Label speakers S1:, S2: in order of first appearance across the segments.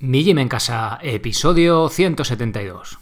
S1: Mi Gym en Casa, episodio 172.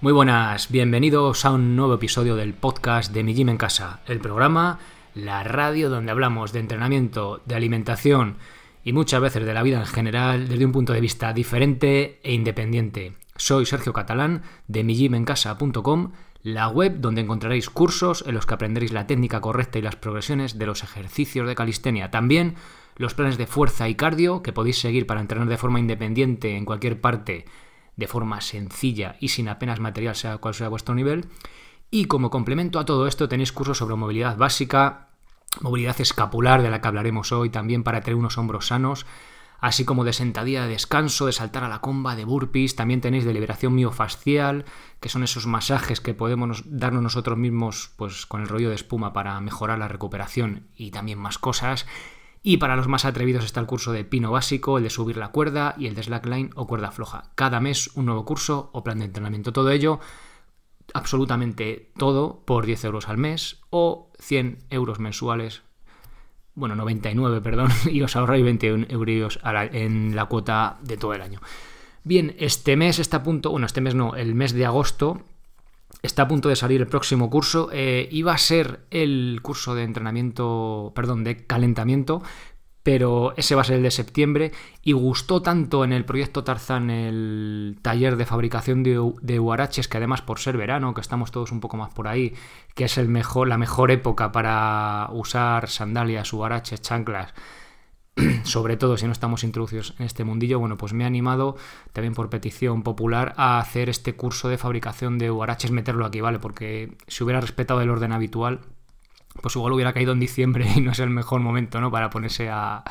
S1: Muy buenas, bienvenidos a un nuevo episodio del podcast de Mi Gym en Casa, el programa, la radio donde hablamos de entrenamiento, de alimentación y muchas veces de la vida en general desde un punto de vista diferente e independiente. Soy Sergio Catalán de migymencasa.com, la web donde encontraréis cursos en los que aprenderéis la técnica correcta y las progresiones de los ejercicios de calistenia. También los planes de fuerza y cardio que podéis seguir para entrenar de forma independiente en cualquier parte de forma sencilla y sin apenas material, sea cual sea vuestro nivel. Y como complemento a todo esto tenéis cursos sobre movilidad básica, movilidad escapular, de la que hablaremos hoy, también para tener unos hombros sanos, así como de sentadilla de descanso, de saltar a la comba, de burpees, también tenéis de liberación miofascial, que son esos masajes que podemos darnos nosotros mismos pues con el rollo de espuma para mejorar la recuperación y también más cosas. Y para los más atrevidos está el curso de pino básico, el de subir la cuerda y el de slackline o cuerda floja. Cada mes un nuevo curso o plan de entrenamiento. Todo ello, absolutamente todo, por 10 euros al mes o 100 euros mensuales. Bueno, 99, perdón, y os ahorráis 21 euros en la cuota de todo el año. Bien, este mes está a punto, bueno, este mes no, el mes de agosto Está a punto de salir el próximo curso. Eh, iba a ser el curso de entrenamiento, perdón, de calentamiento, pero ese va a ser el de septiembre. Y gustó tanto en el proyecto Tarzan el taller de fabricación de, de huaraches, que además por ser verano, que estamos todos un poco más por ahí, que es el mejor, la mejor época para usar sandalias, huaraches, chanclas sobre todo si no estamos introducidos en este mundillo, bueno, pues me he animado también por petición popular a hacer este curso de fabricación de huaraches, meterlo aquí, ¿vale? Porque si hubiera respetado el orden habitual, pues igual hubiera caído en diciembre y no es el mejor momento, ¿no? Para ponerse a,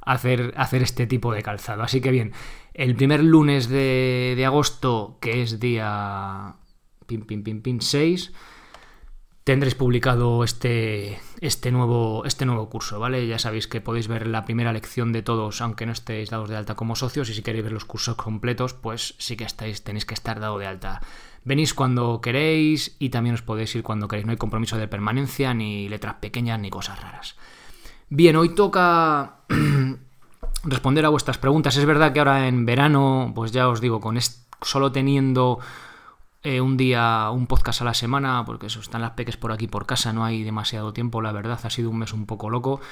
S1: hacer, este tipo de calzado. Así que bien, el primer lunes de, de agosto, que es día pin, pin, pin, pin 6, tendréis publicado este, este, nuevo, este nuevo curso, ¿vale? Ya sabéis que podéis ver la primera lección de todos, aunque no estéis dados de alta como socios, y si queréis ver los cursos completos, pues sí que estáis, tenéis que estar dado de alta. Venís cuando queréis y también os podéis ir cuando queréis. No hay compromiso de permanencia, ni letras pequeñas, ni cosas raras. Bien, hoy toca responder a vuestras preguntas. Es verdad que ahora en verano, pues ya os digo, con solo teniendo eh, un día, un podcast a la semana, porque eso, están las peques por aquí por casa, no hay demasiado tiempo, la verdad, ha sido un mes un poco loco.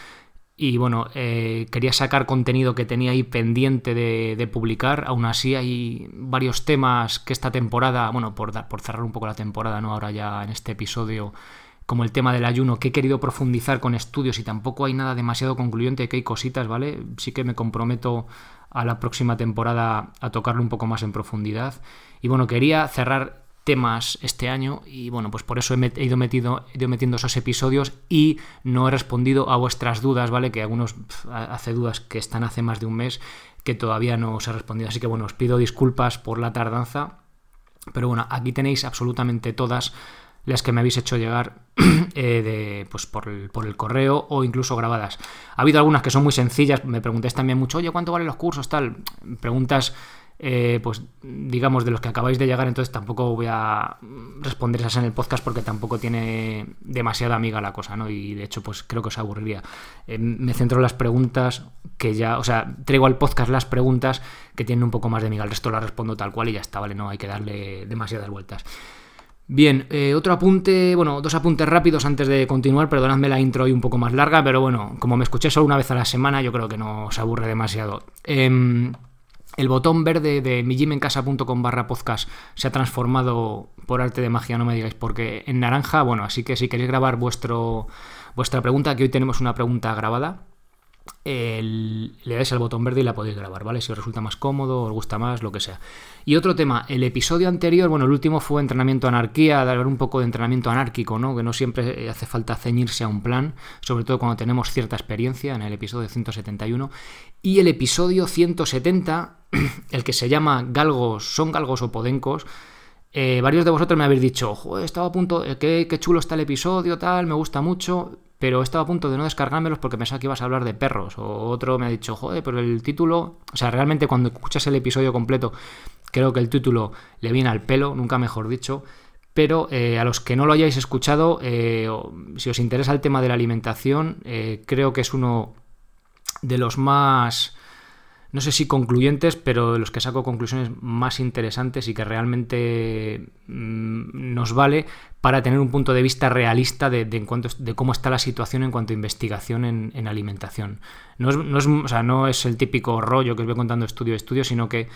S1: Y bueno, eh, quería sacar contenido que tenía ahí pendiente de, publicar. Aún así hay varios temas que esta temporada, bueno, por, por cerrar un poco la temporada, ¿no? Ahora ya en este episodio, como el tema del ayuno, que he querido profundizar con estudios y tampoco hay nada demasiado concluyente, que hay cositas, ¿vale? Sí que me comprometo a la próxima temporada a tocarlo un poco más en profundidad. Y bueno, quería cerrar temas este año y bueno, pues por eso he, ido, metido, he ido metiendo esos episodios y no he respondido a vuestras dudas, ¿vale? Que algunos hace dudas que están hace más de un mes que todavía no os he respondido. Así que bueno, os pido disculpas por la tardanza, pero bueno, aquí tenéis absolutamente todas las que me habéis hecho llegar eh, de, pues por, por el correo o incluso grabadas. Ha habido algunas que son muy sencillas, me preguntáis también mucho, oye, ¿cuánto valen los cursos? Tal, preguntas eh, pues digamos de los que acabáis de llegar, entonces tampoco voy a responder esas en el podcast porque tampoco tiene demasiada amiga la cosa, ¿no? Y de hecho, pues creo que os aburriría. Eh, me centro en las preguntas que ya, o sea, traigo al podcast las preguntas que tienen un poco más de amiga, el resto las respondo tal cual y ya está, ¿vale? No hay que darle demasiadas vueltas. Bien, eh, otro apunte, bueno, dos apuntes rápidos antes de continuar, perdonadme la intro hoy un poco más larga, pero bueno, como me escuché solo una vez a la semana, yo creo que no os aburre demasiado. Eh, el botón verde de mijimencasa.com barra podcast se ha transformado por arte de magia, no me digáis, porque en naranja, bueno, así que si queréis grabar vuestro, vuestra pregunta, que hoy tenemos una pregunta grabada, le dais al botón verde y la podéis grabar, ¿vale? Si os resulta más cómodo, os gusta más, lo que sea. Y otro tema, el episodio anterior, bueno, el último fue entrenamiento anarquía, dar un poco de entrenamiento anárquico, ¿no? Que no siempre hace falta ceñirse a un plan, sobre todo cuando tenemos cierta experiencia, en el episodio 171. Y el episodio 170, el que se llama Galgos, ¿son galgos o podencos? Eh, varios de vosotros me habéis dicho, Joder, estaba a punto, eh, qué, qué chulo está el episodio, tal, me gusta mucho pero he estado a punto de no descargármelos porque pensaba que ibas a hablar de perros. O otro me ha dicho, joder, pero el título. O sea, realmente cuando escuchas el episodio completo, creo que el título le viene al pelo, nunca mejor dicho. Pero eh, a los que no lo hayáis escuchado, si os interesa el tema de la alimentación, creo que es uno de los más no sé si concluyentes, pero de los que saco conclusiones más interesantes y que realmente mm, nos vale para tener un punto de vista realista de, de cómo está la situación en cuanto a investigación en, alimentación. No es, no, es, o sea, no es el típico rollo que os voy contando estudio a estudio, sino que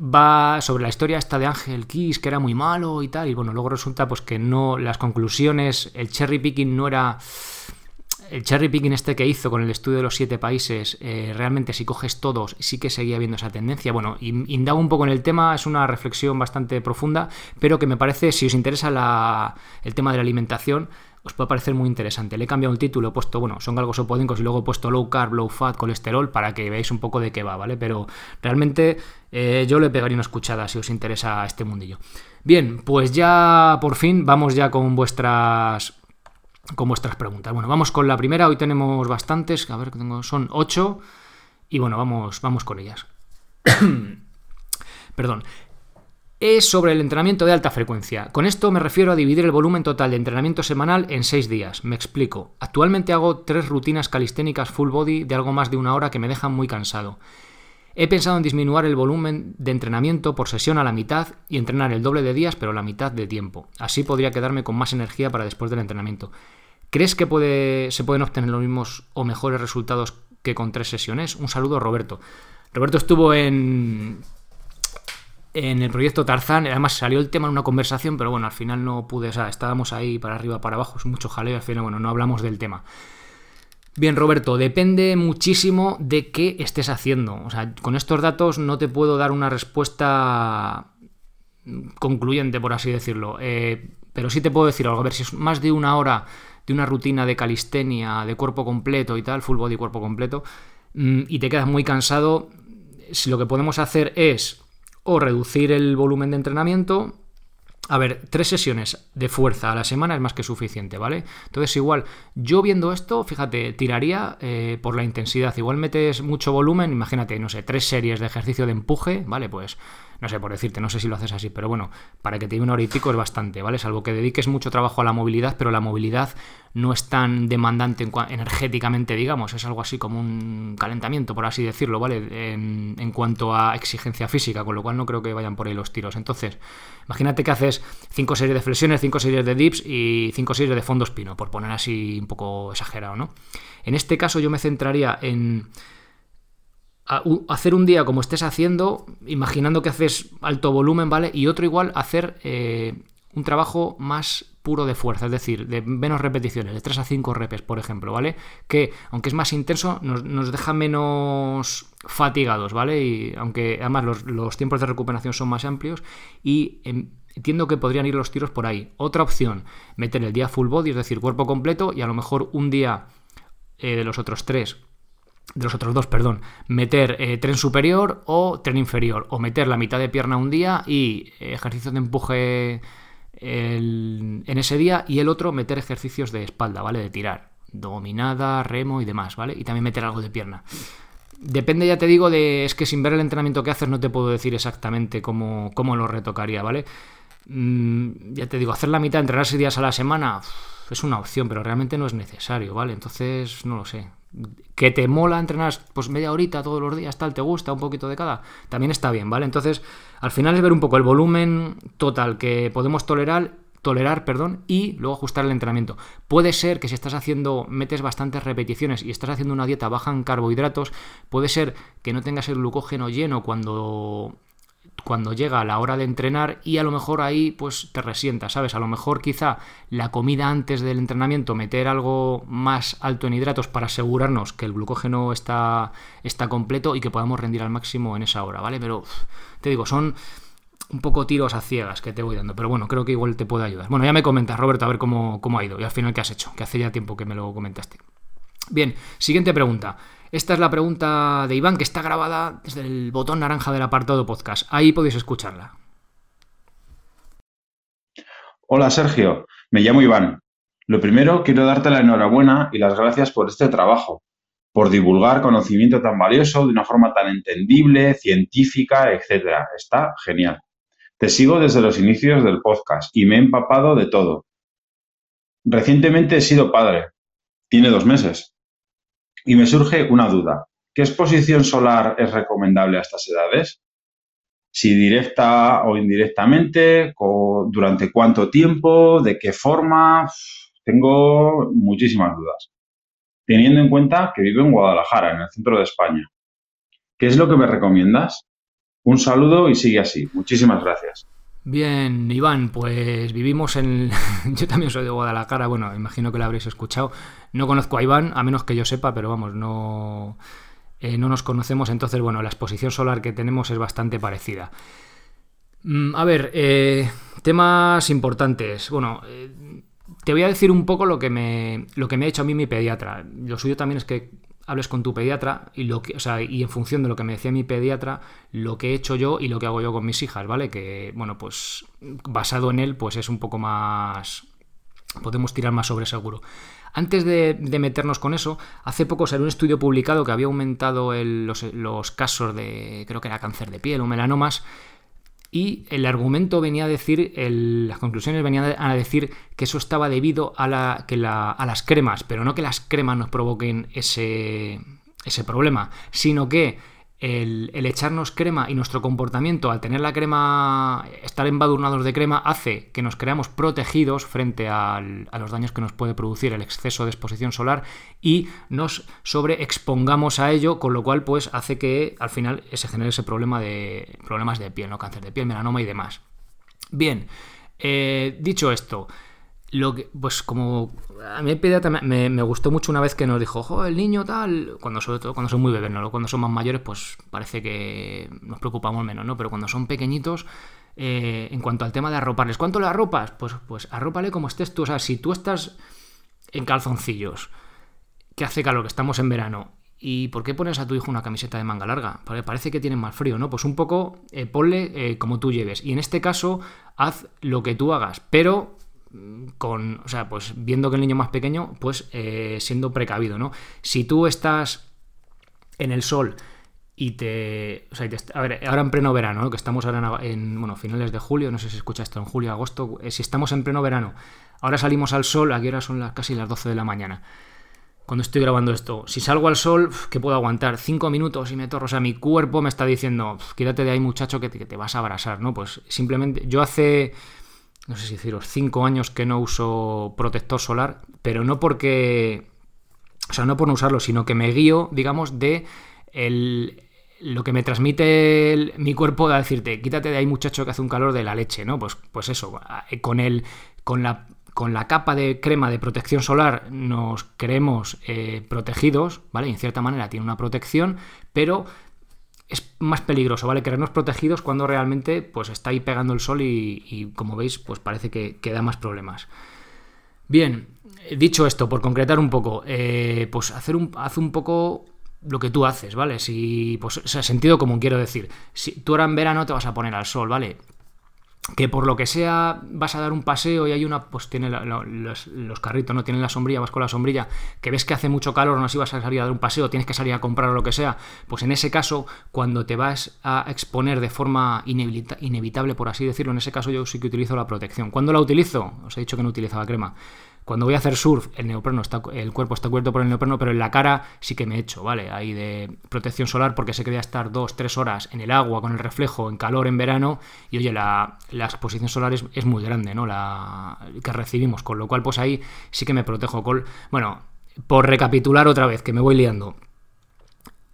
S1: va sobre la historia esta de Ángel Kiss, que era muy malo y tal, y bueno, luego resulta pues que no, las conclusiones, el cherry picking no era el cherry picking este que hizo con el estudio de los siete países, eh, realmente si coges todos, sí que seguía viendo esa tendencia. Bueno, indago un poco en el tema, es una reflexión bastante profunda, pero que me parece, si os interesa el tema de la alimentación, os puede parecer muy interesante. Le he cambiado el título, he puesto, bueno, son galgos opodíncos y luego he puesto low carb, low fat, colesterol, para que veáis un poco de qué va, ¿vale? Pero realmente eh, yo le pegaría una escuchada si os interesa este mundillo. Bien, pues ya por fin vamos ya con vuestras con vuestras preguntas. Bueno, vamos con la primera. Hoy tenemos bastantes. A ver, tengo, son ocho. Y bueno, vamos, vamos con ellas. Perdón. Es sobre el entrenamiento de alta frecuencia. Con esto me refiero a dividir el volumen total de entrenamiento semanal en seis días. Me explico. Actualmente hago tres rutinas calisténicas full body de algo más de una hora que me dejan muy cansado. He pensado en disminuir el volumen de entrenamiento por sesión a la mitad y entrenar el doble de días pero la mitad de tiempo. Así podría quedarme con más energía para después del entrenamiento. ¿Crees que se pueden obtener los mismos o mejores resultados que con tres sesiones? Un saludo, Roberto. Roberto estuvo en, en el proyecto Tarzán, además salió el tema en una conversación, pero bueno, al final no pude, o sea, estábamos ahí para arriba, para abajo, es mucho jaleo, al final, bueno, no hablamos del tema. Bien, Roberto, depende muchísimo de qué estés haciendo. O sea, con estos datos no te puedo dar una respuesta concluyente, por así decirlo. Eh, pero sí te puedo decir algo. A ver, si es más de una hora de una rutina de calistenia, de cuerpo completo y tal, full body cuerpo completo, mm, y te quedas muy cansado, si lo que podemos hacer es o reducir el volumen de entrenamiento, a ver, tres sesiones de fuerza a la semana es más que suficiente, ¿vale? Entonces, igual, yo viendo esto, fíjate, tiraría eh, por la intensidad. Igual metes mucho volumen, imagínate, no sé, tres series de ejercicio de empuje, ¿vale? Pues no sé, por decirte, no sé si lo haces así, pero bueno, para que te lleve una hora y pico es bastante, ¿vale? Salvo que dediques mucho trabajo a la movilidad, pero la movilidad no es tan demandante energéticamente, digamos, es algo así como un calentamiento, por así decirlo, ¿vale? En, en, cuanto a exigencia física, con lo cual no creo que vayan por ahí los tiros. Entonces, imagínate que haces cinco series de flexiones, cinco series de dips y cinco series de fondos pino, por poner así un poco exagerado, ¿no? En este caso yo me centraría en hacer un día como estés haciendo, imaginando que haces alto volumen, ¿vale? Y otro igual hacer eh, un trabajo más puro de fuerza, es decir, de menos repeticiones, de 3 a 5 repes, por ejemplo, ¿vale? Que aunque es más intenso, nos, deja menos fatigados, ¿vale? Y aunque además los, tiempos de recuperación son más amplios y entiendo que podrían ir los tiros por ahí. Otra opción, meter el día full body, es decir, cuerpo completo y a lo mejor un día eh, de los otros tres de los otros dos, perdón, meter eh, tren superior o tren inferior, o meter la mitad de pierna un día y ejercicios de empuje en ese día y el otro meter ejercicios de espalda, ¿vale? De tirar, dominada, remo y demás, ¿vale? Y también meter algo de pierna. Depende, ya te digo, de. Es que sin ver el entrenamiento que haces no te puedo decir exactamente cómo, cómo lo retocaría, ¿vale? Mm, ya te digo, hacer la mitad, entrenar seis días a la semana, es una opción, pero realmente no es necesario, ¿vale? Entonces, no lo sé que te mola entrenar pues media horita todos los días, tal, te gusta un poquito de cada, también está bien, ¿vale? Entonces, al final es ver un poco el volumen total que podemos tolerar, tolerar, perdón, y luego ajustar el entrenamiento. Puede ser que si estás haciendo, metes bastantes repeticiones y estás haciendo una dieta baja en carbohidratos, puede ser que no tengas el glucógeno lleno cuando cuando llega la hora de entrenar y a lo mejor ahí pues te resienta, ¿sabes? A lo mejor quizá la comida antes del entrenamiento, meter algo más alto en hidratos para asegurarnos que el glucógeno está, está completo y que podamos rendir al máximo en esa hora, ¿vale? Pero te digo, son un poco tiros a ciegas que te voy dando, pero bueno, creo que igual te puede ayudar. Bueno, ya me comentas, Roberto, a ver cómo, cómo ha ido y al final qué has hecho, que hace ya tiempo que me lo comentaste. Bien, siguiente pregunta. Esta es la pregunta de Iván que está grabada desde el botón naranja del apartado podcast. Ahí podéis escucharla.
S2: Hola Sergio, me llamo Iván. Lo primero, quiero darte la enhorabuena y las gracias por este trabajo, por divulgar conocimiento tan valioso de una forma tan entendible, científica, etc. Está genial. Te sigo desde los inicios del podcast y me he empapado de todo. Recientemente he sido padre. Tiene dos meses. Y me surge una duda. ¿Qué exposición solar es recomendable a estas edades? Si directa o indirectamente, durante cuánto tiempo, de qué forma, tengo muchísimas dudas. Teniendo en cuenta que vivo en Guadalajara, en el centro de España. ¿Qué es lo que me recomiendas? Un saludo y sigue así. Muchísimas gracias.
S1: Bien, Iván, pues vivimos en... yo también soy de Guadalajara, bueno, imagino que lo habréis escuchado. No conozco a Iván, a menos que yo sepa, pero vamos, no, eh, no nos conocemos, entonces, bueno, la exposición solar que tenemos es bastante parecida. Mm, a ver, eh, temas importantes. Bueno, eh, te voy a decir un poco lo que, me, lo que me ha hecho a mí mi pediatra. Lo suyo también es que hables con tu pediatra y, lo que, o sea, y en función de lo que me decía mi pediatra, lo que he hecho yo y lo que hago yo con mis hijas, ¿vale? Que, bueno, pues basado en él, pues es un poco más... Podemos tirar más sobre seguro. Antes de, meternos con eso, hace poco salió un estudio publicado que había aumentado los, los, casos de, creo que era cáncer de piel o melanomas, y el argumento venía a decir, las conclusiones venían a decir que eso estaba debido a, la, que a las cremas, pero no que las cremas nos provoquen ese, ese problema, sino que el, echarnos crema y nuestro comportamiento al tener la crema, estar embadurnados de crema, hace que nos creamos protegidos frente a los daños que nos puede producir el exceso de exposición solar y nos sobreexpongamos a ello, con lo cual pues hace que al final se genere ese problema de problemas de piel, ¿no? cáncer de piel, melanoma y demás. Bien, eh, dicho esto, lo que, pues como a mí me, gustó mucho una vez que nos dijo, jo, el niño tal, cuando sobre todo cuando son muy bebés, ¿no? Cuando son más mayores, pues parece que nos preocupamos menos, ¿no? Pero cuando son pequeñitos, eh, en cuanto al tema de arroparles, ¿cuánto le arropas? Pues, pues arrópale como estés tú. O sea, si tú estás en calzoncillos, que hace calor, que estamos en verano, ¿Y por qué pones a tu hijo una camiseta de manga larga? Porque parece que tiene más frío, ¿no? Pues un poco eh, ponle eh, como tú lleves. Y en este caso, haz lo que tú hagas, pero con, o sea, pues viendo que el niño más pequeño, pues eh, siendo precavido, ¿no? Si tú estás en el sol y te, o sea, a ver, ahora en pleno verano, ¿no? que estamos ahora en, bueno, finales de julio, no sé si escucha esto en julio, agosto, eh, si estamos en pleno verano, ahora salimos al sol, aquí ahora son las, casi las 12 de la mañana. Cuando estoy grabando esto, si salgo al sol, ¿qué puedo aguantar? Cinco minutos y me torro. O sea, mi cuerpo me está diciendo, quítate de ahí, muchacho, que te, que te vas a abrasar, ¿no? Pues simplemente, yo hace no sé si deciros, cinco años que no uso protector solar, pero no porque, o sea, no por no usarlo, sino que me guío, digamos, de el, lo que me transmite mi cuerpo de decirte, quítate de ahí muchacho que hace un calor de la leche, ¿no? Pues, pues eso, con el, con la con la capa de crema de protección solar nos creemos eh, protegidos, ¿vale? Y en cierta manera tiene una protección, pero es más peligroso, ¿vale? Querernos protegidos cuando realmente pues está ahí pegando el sol y, como veis pues parece que, da más problemas. Bien, dicho esto, por concretar un poco, eh, pues hacer un, haz un poco lo que tú haces, ¿vale? Si, pues, o sea, sentido común, quiero decir. Si tú ahora en verano te vas a poner al sol, ¿vale? Que por lo que sea vas a dar un paseo y hay una, pues tiene los, carritos, no tienen la sombrilla, vas con la sombrilla, que ves que hace mucho calor, no así vas a salir a dar un paseo, tienes que salir a comprar o lo que sea, pues en ese caso, cuando te vas a exponer de forma inevitable, por así decirlo, en ese caso yo sí que utilizo la protección. ¿Cuándo la utilizo? Os he dicho que no utilizaba crema. Cuando voy a hacer surf, el neopreno está, el cuerpo está cubierto por el neopreno, pero en la cara sí que me echo, ¿vale? Ahí de protección solar, porque sé que voy a estar dos, tres horas en el agua con el reflejo, en calor en verano, y oye, la, exposición solar es, muy grande, ¿no? La que recibimos, con lo cual, pues ahí sí que me protejo. Con, bueno, por recapitular otra vez, que me voy liando.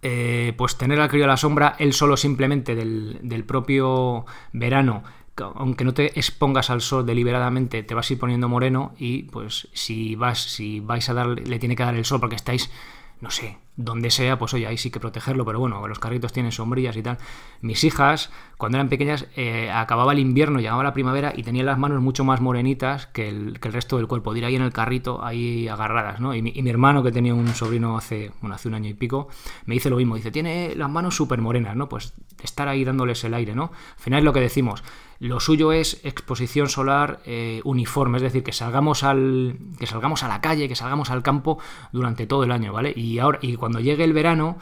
S1: Eh, pues tener al a la sombra, él solo simplemente del propio verano aunque no te expongas al sol deliberadamente, te vas a ir poniendo moreno y pues si vas, si vais a dar, le tiene que dar el sol porque estáis, no sé, donde sea, pues oye, ahí sí que protegerlo, pero bueno, los carritos tienen sombrillas y tal. Mis hijas, cuando eran pequeñas, eh, acababa el invierno, llegaba la primavera y tenían las manos mucho más morenitas que el, que el resto del cuerpo, de ir ahí en el carrito, ahí agarradas, ¿no? Y mi, y mi, hermano, que tenía un sobrino hace, bueno, hace un año y pico, me dice lo mismo, dice, tiene las manos súper morenas, ¿no? Pues estar ahí dándoles el aire, ¿no? Al final es lo que decimos, lo suyo es exposición solar eh, uniforme, es decir, que salgamos al que salgamos a la calle, que salgamos al campo durante todo el año, ¿vale? Y ahora y cuando llegue el verano,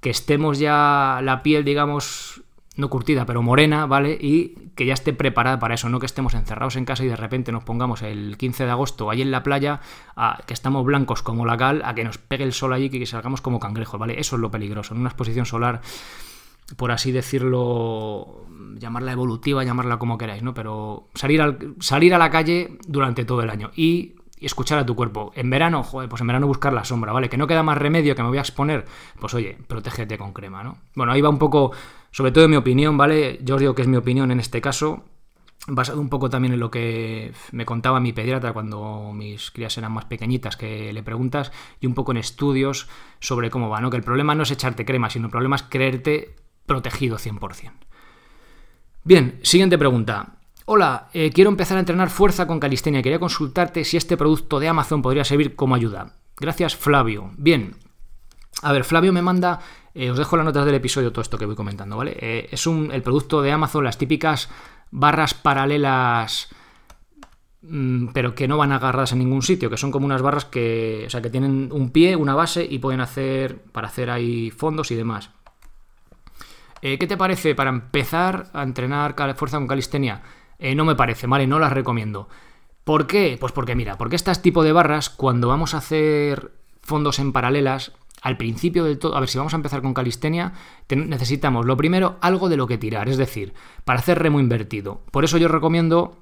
S1: que estemos ya la piel, digamos, no curtida, pero morena, ¿vale? Y que ya esté preparada para eso, no que estemos encerrados en casa y de repente nos pongamos el 15 de agosto ahí en la playa, a que estamos blancos como la cal, a que nos pegue el sol allí y que salgamos como cangrejos, ¿vale? Eso es lo peligroso, en una exposición solar por así decirlo, llamarla evolutiva, llamarla como queráis, ¿no? Pero salir, al, salir a la calle durante todo el año y escuchar a tu cuerpo. En verano, joder, pues en verano buscar la sombra, ¿vale? Que no queda más remedio que me voy a exponer, pues oye, protégete con crema, ¿no? Bueno, ahí va un poco, sobre todo en mi opinión, ¿vale? Yo os digo que es mi opinión en este caso, basado un poco también en lo que me contaba mi pediatra cuando mis crías eran más pequeñitas, que le preguntas, y un poco en estudios sobre cómo va, ¿no? Que el problema no es echarte crema, sino el problema es creerte protegido 100%. Bien, siguiente pregunta. Hola, eh, quiero empezar a entrenar fuerza con calistenia. Quería consultarte si este producto de Amazon podría servir como ayuda. Gracias, Flavio. Bien. A ver, Flavio me manda. Eh, os dejo las notas del episodio todo esto que voy comentando, ¿vale? Eh, es un, el producto de Amazon, las típicas barras paralelas mm, pero que no van agarradas en ningún sitio, que son como unas barras que, o sea, que tienen un pie, una base y pueden hacer para hacer ahí fondos y demás. Eh, ¿Qué te parece para empezar a entrenar fuerza con calistenia? Eh, no me parece, ¿vale? No las recomiendo. ¿Por qué? Pues porque mira, porque este tipo de barras, cuando vamos a hacer fondos en paralelas, al principio del todo, a ver, si vamos a empezar con calistenia, necesitamos lo primero algo de lo que tirar, es decir, para hacer remo invertido. Por eso yo recomiendo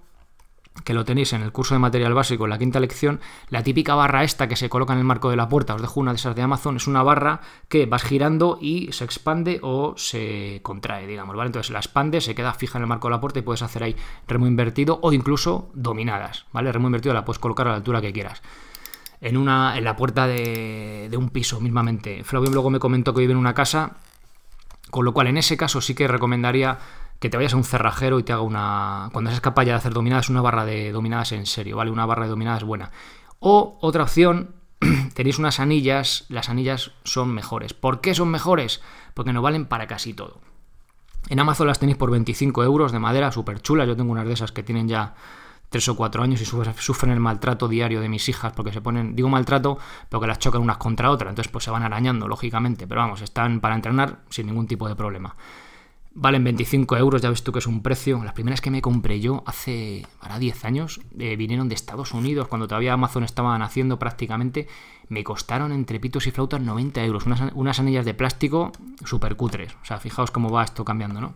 S1: que lo tenéis en el curso de material básico, en la quinta lección, la típica barra esta que se coloca en el marco de la puerta, os dejo una de esas de Amazon, es una barra que vas girando y se expande o se contrae, digamos, ¿vale? Entonces la expande, se queda fija en el marco de la puerta y puedes hacer ahí remo invertido o incluso dominadas, ¿vale? Remo invertido la puedes colocar a la altura que quieras. En, una, en la puerta de, de un piso, mismamente. Flavio luego me comentó que vive en una casa, con lo cual en ese caso sí que recomendaría que te vayas a un cerrajero y te haga una. Cuando seas capaz ya de hacer dominadas, una barra de dominadas en serio, ¿vale? Una barra de dominadas buena. O otra opción, tenéis unas anillas, las anillas son mejores. ¿Por qué son mejores? Porque no valen para casi todo. En Amazon las tenéis por 25 euros de madera, súper chulas. Yo tengo unas de esas que tienen ya 3 o 4 años y sufren el maltrato diario de mis hijas porque se ponen, digo maltrato, pero que las chocan unas contra otras, entonces pues se van arañando, lógicamente, pero vamos, están para entrenar sin ningún tipo de problema. Valen 25 euros, ya ves tú que es un precio. Las primeras que me compré yo hace, ahora 10 años, eh, vinieron de Estados Unidos, cuando todavía Amazon estaba naciendo prácticamente. Me costaron entre pitos y flautas 90 euros. Unas, unas anillas de plástico súper cutres. O sea, fijaos cómo va esto cambiando, ¿no?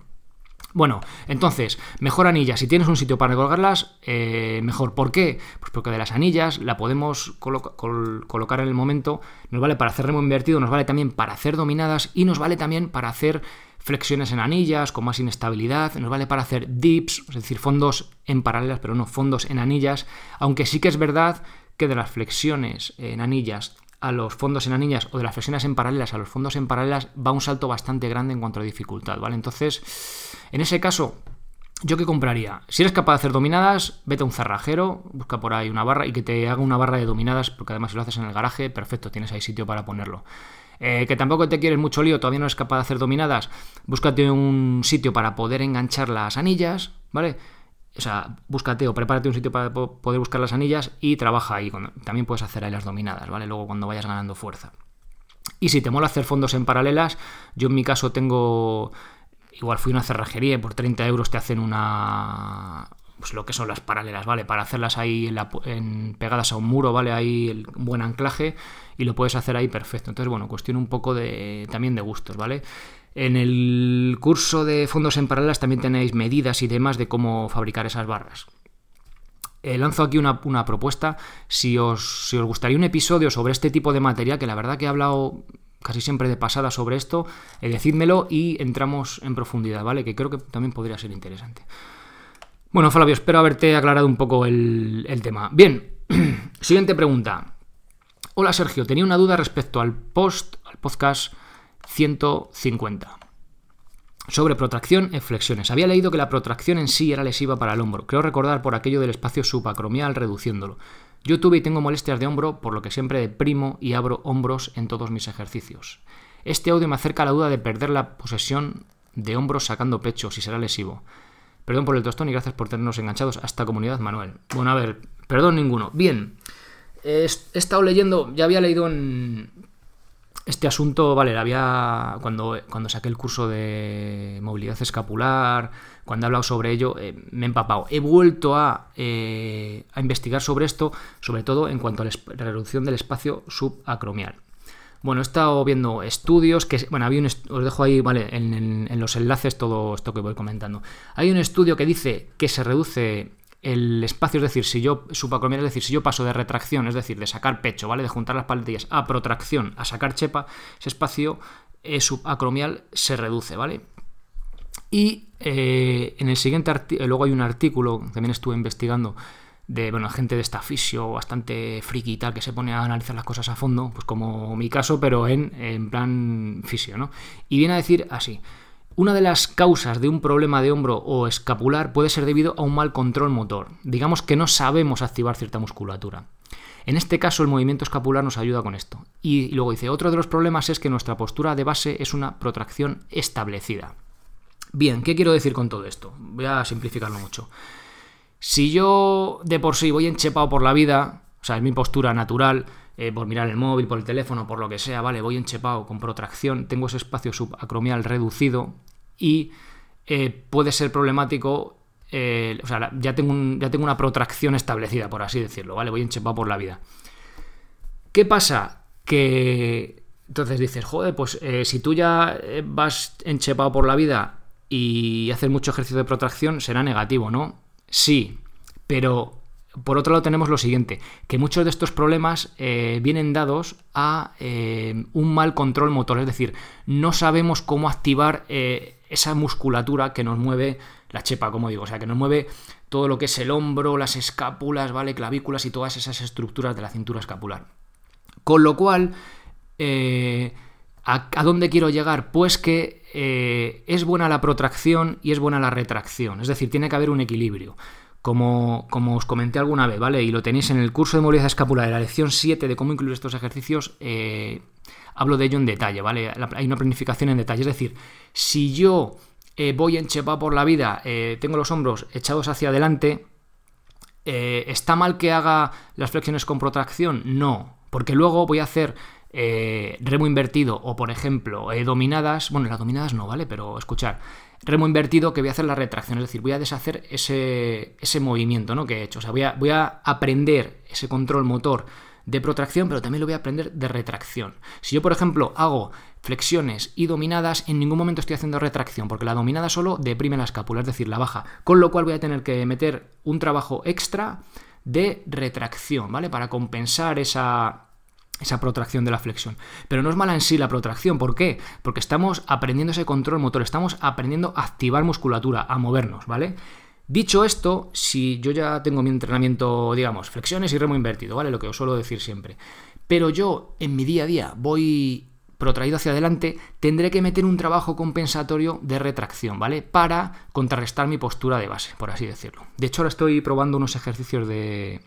S1: Bueno, entonces, mejor anilla. Si tienes un sitio para colgarlas, eh, mejor. ¿Por qué? Pues porque de las anillas la podemos colocar en el momento. Nos vale para hacer remo invertido, nos vale también para hacer dominadas y nos vale también para hacer flexiones en anillas con más inestabilidad, nos vale para hacer dips, es decir, fondos en paralelas, pero no fondos en anillas, aunque sí que es verdad que de las flexiones en anillas a los fondos en anillas o de las flexiones en paralelas a los fondos en paralelas va un salto bastante grande en cuanto a dificultad, ¿vale? Entonces, en ese caso, ¿yo qué compraría? Si eres capaz de hacer dominadas, vete a un cerrajero, busca por ahí una barra y que te haga una barra de dominadas, porque además si lo haces en el garaje, perfecto, tienes ahí sitio para ponerlo. Eh, que tampoco te quieres mucho lío, todavía no eres capaz de hacer dominadas, búscate un sitio para poder enganchar las anillas, ¿vale? O sea, búscate o prepárate un sitio para poder buscar las anillas y trabaja ahí. También puedes hacer ahí las dominadas, ¿vale? Luego cuando vayas ganando fuerza. Y si te mola hacer fondos en paralelas, yo en mi caso tengo. Igual fui a una cerrajería y por 30 euros te hacen una. Pues lo que son las paralelas, ¿vale? Para hacerlas ahí en pegadas a un muro, ¿vale? Ahí un buen anclaje y lo puedes hacer ahí perfecto. Entonces, bueno, cuestión un poco de también de gustos, ¿vale? En el curso de fondos en paralelas también tenéis medidas y demás de cómo fabricar esas barras. Eh, lanzo aquí una, propuesta. Si os, si os, gustaría un episodio sobre este tipo de material, que la verdad que he hablado casi siempre de pasada sobre esto, eh, decídmelo y entramos en profundidad, ¿vale? Que creo que también podría ser interesante. Bueno, Flavio, espero haberte aclarado un poco el, tema. Bien, siguiente pregunta. Hola Sergio, tenía una duda respecto al post al podcast 150 sobre protracción en flexiones. Había leído que la protracción en sí era lesiva para el hombro. Creo recordar por aquello del espacio subacromial reduciéndolo. Yo tuve y tengo molestias de hombro, por lo que siempre deprimo y abro hombros en todos mis ejercicios. Este audio me acerca a la duda de perder la posesión de hombros sacando pecho, si será lesivo. Perdón por el tostón y gracias por tenernos enganchados a esta comunidad, Manuel. Bueno, a ver, perdón ninguno. Bien, he estado leyendo, ya había leído en, este asunto, vale, había cuando, cuando saqué el curso de movilidad escapular, cuando he hablado sobre ello, eh, me he empapado. He vuelto a, eh, a, investigar sobre esto, sobre todo en cuanto a la reducción del espacio subacromial. Bueno, he estado viendo estudios que, bueno, había un os dejo ahí, vale, en, los enlaces todo esto que voy comentando. Hay un estudio que dice que se reduce el espacio, es decir, si yo, subacromial, es decir, si yo paso de retracción, es decir, de sacar pecho, ¿vale? De juntar las paletillas a protracción, a sacar chepa, ese espacio eh, subacromial se reduce, ¿vale? Y eh, en el siguiente artículo, luego hay un artículo, también estuve investigando, de bueno, gente de esta fisio bastante friki y tal, que se pone a analizar las cosas a fondo, pues como mi caso, pero en, en plan fisio, ¿no? Y viene a decir así, una de las causas de un problema de hombro o escapular puede ser debido a un mal control motor. Digamos que no sabemos activar cierta musculatura. En este caso el movimiento escapular nos ayuda con esto. Y luego dice, otro de los problemas es que nuestra postura de base es una protracción establecida. Bien, ¿qué quiero decir con todo esto? Voy a simplificarlo mucho. Si yo de por sí voy enchepado por la vida, o sea, es mi postura natural, eh, por mirar el móvil, por el teléfono, por lo que sea, vale, voy enchepado con protracción, tengo ese espacio subacromial reducido y eh, puede ser problemático, eh, o sea, ya tengo, ya tengo una protracción establecida, por así decirlo, ¿vale? Voy enchepado por la vida. ¿Qué pasa? Que entonces dices, joder, pues si tú ya vas enchepado por la vida y haces mucho ejercicio de protracción, será negativo, ¿no? Sí, pero por otro lado tenemos lo siguiente, que muchos de estos problemas eh, vienen dados a eh, un mal control motor, es decir, no sabemos cómo activar eh, esa musculatura que nos mueve la chepa, como digo, o sea, que nos mueve todo lo que es el hombro, las escápulas, ¿vale? Clavículas y todas esas estructuras de la cintura escapular. Con lo cual, ¿a, dónde quiero llegar? Pues que es buena la protracción y es buena la retracción, es decir, tiene que haber un equilibrio. Como, os comenté alguna vez, ¿vale? Y lo tenéis en el curso de movilidad escapular de la lección 7 de cómo incluir estos ejercicios, eh, hablo de ello en detalle, ¿vale? Hay una planificación en detalle. Es decir, si yo eh, voy enchepado por la vida, eh, tengo los hombros echados hacia adelante, ¿está mal que haga las flexiones con protracción? No, porque luego voy a hacer remo invertido o, por ejemplo, dominadas. Bueno, las dominadas no, ¿vale? Pero escuchar remo invertido que voy a hacer la retracción, es decir, voy a deshacer ese, ese movimiento ¿no? que he hecho. O sea, voy a, voy a aprender ese control motor de protracción, pero también lo voy a aprender de retracción. Si yo, por ejemplo, hago flexiones y dominadas, en ningún momento estoy haciendo retracción, porque la dominada solo deprime la escápula, es decir, la baja. Con lo cual voy a tener que meter un trabajo extra de retracción, ¿vale? Para compensar esa, esa protracción de la flexión. Pero no es mala en sí la protracción, ¿por qué? Porque estamos aprendiendo ese control motor, estamos aprendiendo a activar musculatura, a movernos, ¿vale? Dicho esto, si yo ya tengo mi entrenamiento, digamos, flexiones y remo invertido, ¿vale? Lo que os suelo decir siempre. Pero yo en mi día a día voy protraído hacia adelante, tendré que meter un trabajo compensatorio de retracción, ¿vale? Para contrarrestar mi postura de base, por así decirlo. De hecho, ahora estoy probando unos ejercicios de...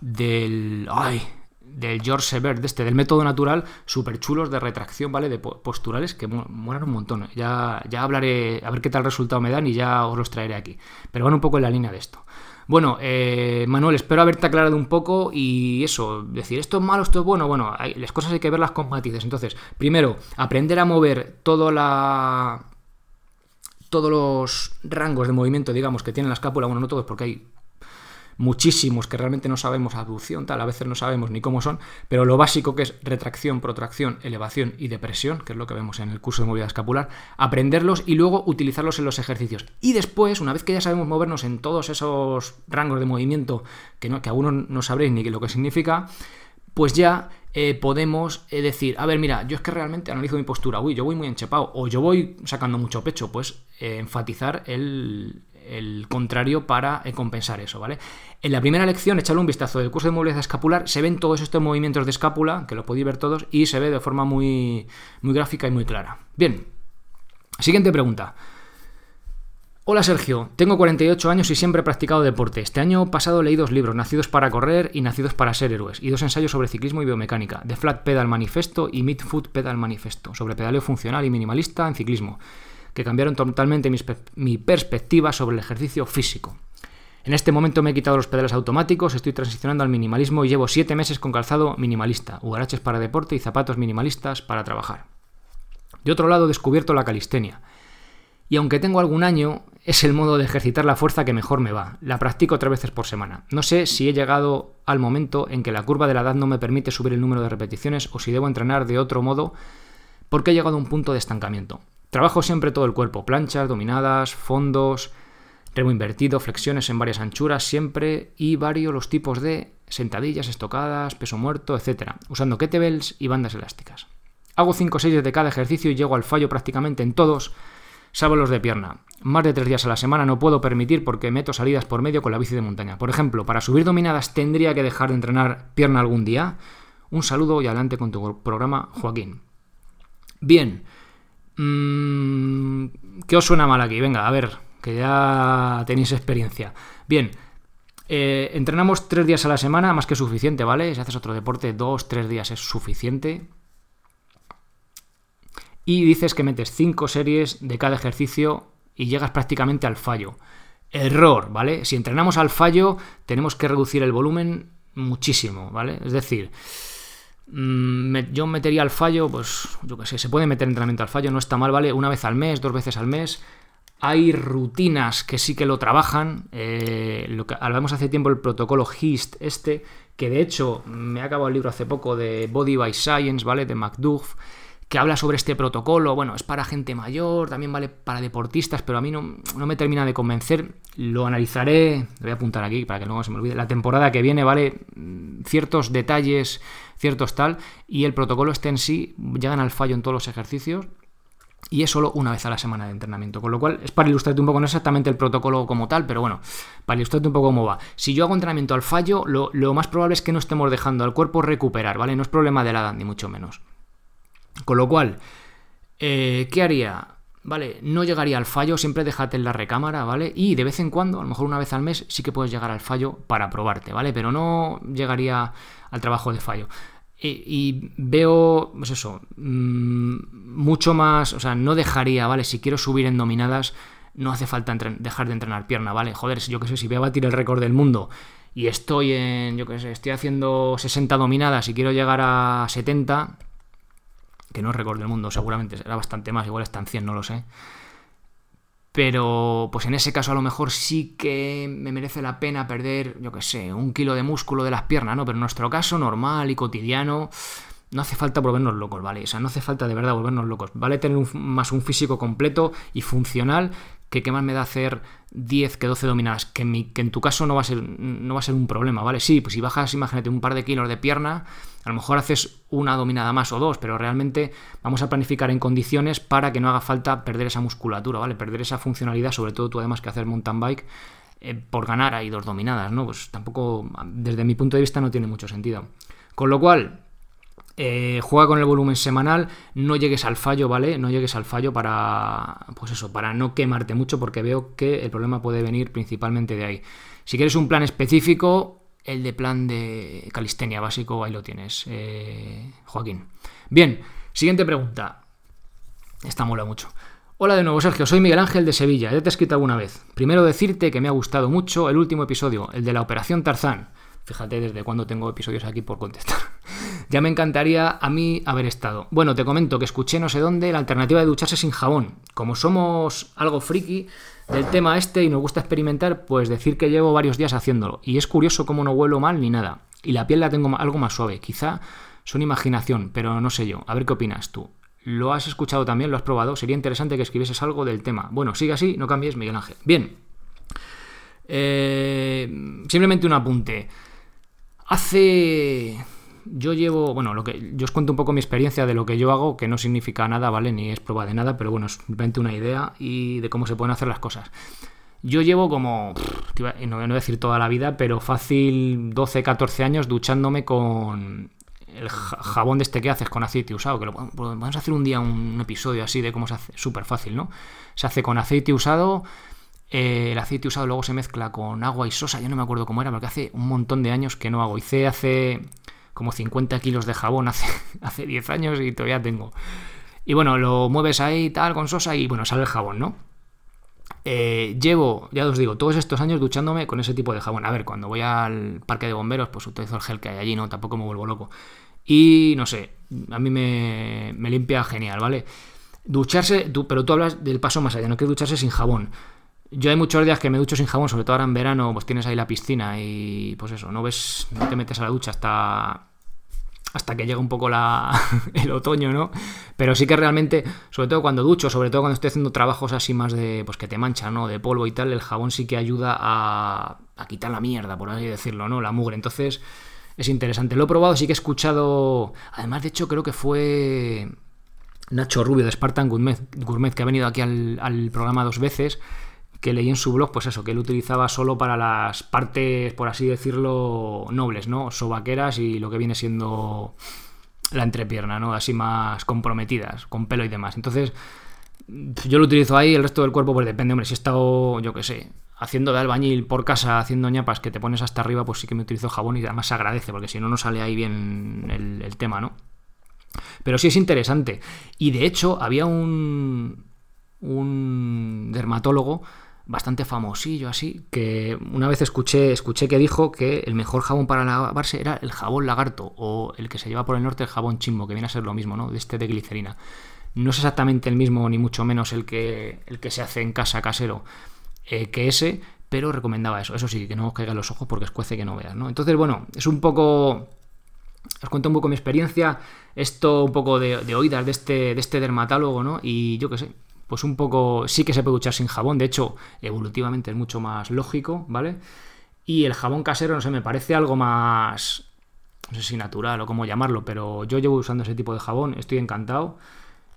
S1: del... ¡Ay! Del George Sever, de este, del método natural, súper chulos de retracción, ¿vale? De posturales que mueran un montón. Ya, ya hablaré, a ver qué tal resultado me dan y ya os los traeré aquí. Pero van un poco en la línea de esto. Bueno, eh, Manuel, espero haberte aclarado un poco y eso, decir esto es malo, esto es bueno. Bueno, las cosas hay que verlas con matices. Entonces, primero, aprender a mover todo la, todos los rangos de movimiento, digamos, que tiene la escápula, bueno, no todos, porque hay muchísimos que realmente no sabemos abducción, tal, a veces no sabemos ni cómo son, pero lo básico que es retracción, protracción, elevación y depresión, que es lo que vemos en el curso de movilidad escapular, aprenderlos y luego utilizarlos en los ejercicios. Y después, una vez que ya sabemos movernos en todos esos rangos de movimiento que, no, que algunos no sabréis ni lo que significa, pues ya eh, podemos eh, decir, a ver, mira, yo es que realmente analizo mi postura, uy, yo voy muy enchepado, o yo voy sacando mucho pecho, pues eh, enfatizar el, el contrario para eh, compensar eso, ¿vale? En la primera lección, echarle un vistazo del curso de movilidad escapular, se ven todos estos movimientos de escápula, que lo podéis ver todos, y se ve de forma muy, muy gráfica y muy clara. Bien, siguiente pregunta. Hola Sergio, tengo 48 años y siempre he practicado deporte. Este año pasado leí dos libros, Nacidos para correr y Nacidos para ser héroes, y dos ensayos sobre ciclismo y biomecánica, The Flat Pedal Manifesto y Midfoot Pedal Manifesto, sobre pedaleo funcional y minimalista en ciclismo, que cambiaron totalmente mi perspectiva sobre el ejercicio físico. En este momento me he quitado los pedales automáticos, estoy transicionando al minimalismo y llevo 7 meses con calzado minimalista, huaraches para deporte y zapatos minimalistas para trabajar. De otro lado, he descubierto la calistenia. Y aunque tengo algún año, es el modo de ejercitar la fuerza que mejor me va. La practico tres veces por semana. No sé si he llegado al momento en que la curva de la edad no me permite subir el número de repeticiones o si debo entrenar de otro modo porque he llegado a un punto de estancamiento. Trabajo siempre todo el cuerpo, planchas, dominadas, fondos, remo invertido, flexiones en varias anchuras siempre y vario los tipos de sentadillas, estocadas, peso muerto, etc. usando kettlebells y bandas elásticas. Hago 5 series de cada ejercicio y llego al fallo prácticamente en todos salvo los de pierna. Más de tres días a la semana no puedo permitir porque meto salidas por medio con la bici de montaña. Por ejemplo, para subir dominadas tendría que dejar de entrenar pierna algún día. Un saludo y adelante con tu programa, Joaquín. Bien. Mm, ¿Qué os suena mal aquí? Venga, a ver, que ya tenéis experiencia. Bien. Eh, entrenamos tres días a la semana, más que suficiente, ¿vale? Si haces otro deporte, dos, tres días es suficiente y dices que metes 5 series de cada ejercicio y llegas prácticamente al fallo. Error, ¿vale? Si entrenamos al fallo, tenemos que reducir el volumen muchísimo, ¿vale? Es decir, yo metería al fallo, pues yo qué sé, se puede meter entrenamiento al fallo, no está mal, ¿vale? Una vez al mes, dos veces al mes. Hay rutinas que sí que lo trabajan. Eh, hablamos hace tiempo el protocolo HIST, este, que de hecho me ha acabado el libro hace poco de Body by Science, ¿vale? De McDuff que habla sobre este protocolo. Bueno, es para gente mayor, también vale para deportistas, pero a mí no, me termina de convencer. Lo analizaré, lo voy a apuntar aquí para que luego se me olvide. La temporada que viene, ¿vale? Mm, ciertos detalles, ciertos tal, y el protocolo este en sí llegan al fallo en todos los ejercicios. Y es solo una vez a la semana de entrenamiento. Con lo cual, es para ilustrarte un poco, no exactamente el protocolo como tal, pero bueno, para ilustrarte un poco cómo va. Si yo hago entrenamiento al fallo, lo, lo más probable es que no estemos dejando al cuerpo recuperar, ¿vale? No es problema de la edad, ni mucho menos. Con lo cual, eh, ¿qué haría? Vale, no llegaría al fallo, siempre déjate en la recámara, ¿vale? Y de vez en cuando, a lo mejor una vez al mes, sí que puedes llegar al fallo para probarte, ¿vale? Pero no llegaría al trabajo de fallo. Y, veo, pues eso, mm, mucho más, o sea, no dejaría, ¿vale? Si quiero subir en dominadas, no hace falta dejar de entrenar pierna, ¿vale? Joder, yo qué sé, si voy a batir el récord del mundo y estoy en, yo qué sé, estoy haciendo 60 dominadas y quiero llegar a 70, que no recuerdo el mundo, seguramente será bastante más, igual está en 100, no lo sé. Pero pues en ese caso a lo mejor sí que me merece la pena perder, yo qué sé, un kilo de músculo de las piernas, ¿no? Pero en nuestro caso normal y cotidiano, no hace falta volvernos locos, ¿vale? O sea, no hace falta de verdad volvernos locos. Vale tener más un físico completo y funcional que qué más me da hacer 10 que 12 dominadas, que en, tu caso no va, a ser, no va a ser un problema, ¿vale? Sí, pues si bajas, imagínate, un par de kilos de pierna, a lo mejor haces una dominada más o dos, pero realmente vamos a planificar en condiciones para que no haga falta perder esa musculatura, ¿vale? Perder esa funcionalidad, sobre todo tú además que hacer mountain bike, eh, por ganar ahí dos dominadas, ¿no? Pues tampoco, desde mi punto de vista, no tiene mucho sentido. Con lo cual, eh, juega con el volumen semanal, no llegues al fallo, ¿vale? No llegues al fallo para, pues eso, para no quemarte mucho porque veo que el problema puede venir principalmente de ahí. Si quieres un plan específico, el de plan de calistenia básico, ahí lo tienes, eh, Joaquín. Bien, siguiente pregunta. Esta mola mucho. Hola de nuevo, Sergio. Soy Miguel Ángel de Sevilla. Ya te he escrito alguna vez. Primero decirte que me ha gustado mucho el último episodio, el de la Operación Tarzán. Fíjate desde cuándo tengo episodios aquí por contestar. ya me encantaría a mí haber estado. Bueno, te comento que escuché no sé dónde la alternativa de ducharse sin jabón. Como somos algo friki del tema este y nos gusta experimentar, pues decir que llevo varios días haciéndolo. Y es curioso cómo no huelo mal ni nada. Y la piel la tengo algo más suave. Quizá son imaginación, pero no sé yo. A ver qué opinas tú. ¿Lo has escuchado también? ¿Lo has probado? Sería interesante que escribieses algo del tema. Bueno, sigue así, no cambies, Miguel Ángel. Bien. Eh, simplemente un apunte. Hace. Yo llevo. Bueno, lo que. Yo os cuento un poco mi experiencia de lo que yo hago, que no significa nada, ¿vale? Ni es prueba de nada, pero bueno, es simplemente una idea y de cómo se pueden hacer las cosas. Yo llevo como, no voy a decir toda la vida, pero fácil 12, 14 años duchándome con el jabón de este que haces con aceite usado, que lo a hacer un día un episodio así de cómo se hace, súper fácil, ¿no? Se hace con aceite usado, eh, el aceite usado luego se mezcla con agua y sosa, yo no me acuerdo cómo era, porque hace un montón de años que no hago. Hice hace como 50 kilos de jabón hace, hace 10 años y todavía tengo. Y bueno, lo mueves ahí tal con sosa y bueno, sale el jabón, ¿no? Eh, llevo, ya os digo, todos estos años duchándome con ese tipo de jabón. A ver, cuando voy al parque de bomberos, pues utilizo el gel que hay allí, ¿no? Tampoco me vuelvo loco. Y no sé, a mí me, me limpia genial, ¿vale? Ducharse, pero tú hablas del paso más allá, no que ducharse sin jabón. Yo hay muchos días que me ducho sin jabón, sobre todo ahora en verano, pues tienes ahí la piscina y pues eso, no ves, no te metes a la ducha hasta hasta que llega un poco la, el otoño, ¿no? Pero sí que realmente, sobre todo cuando ducho, sobre todo cuando estoy haciendo trabajos así más de, pues que te manchan, ¿no? De polvo y tal, el jabón sí que ayuda a, a quitar la mierda, por así decirlo, ¿no? La mugre. Entonces, es interesante. Lo he probado, sí que he escuchado, además de hecho creo que fue Nacho Rubio de Spartan Gourmet, que ha venido aquí al, programa dos veces, que leí en su blog, pues eso, que él utilizaba solo para las partes, por así decirlo, nobles, ¿no? Sobaqueras y lo que viene siendo la entrepierna, ¿no? Así más comprometidas, con pelo y demás. Entonces, yo lo utilizo ahí, el resto del cuerpo, pues depende, hombre, si he estado, yo qué sé, haciendo de albañil por casa, haciendo ñapas que te pones hasta arriba, pues sí que me utilizo jabón y además se agradece, porque si no, no sale ahí bien el, el tema, ¿no? Pero sí es interesante. Y de hecho, había un, un dermatólogo bastante famosillo así, que una vez escuché, escuché que dijo que el mejor jabón para lavarse era el jabón lagarto o el que se lleva por el norte el jabón chimbo, que viene a ser lo mismo, ¿no? De este de glicerina. No es exactamente el mismo ni mucho menos el que, el que se hace en casa casero eh, que ese, pero recomendaba eso. Eso sí, que no os caiga los ojos porque escuece que no veas, ¿no? Entonces, bueno, es un poco os cuento un poco mi experiencia, esto un poco de, oídas de este, de este dermatólogo, ¿no? Y yo qué sé, pues un poco, sí que se puede duchar sin jabón, de hecho, evolutivamente es mucho más lógico, ¿vale? Y el jabón casero, no sé, me parece algo más, no sé si natural o cómo llamarlo, pero yo llevo usando ese tipo de jabón, estoy encantado.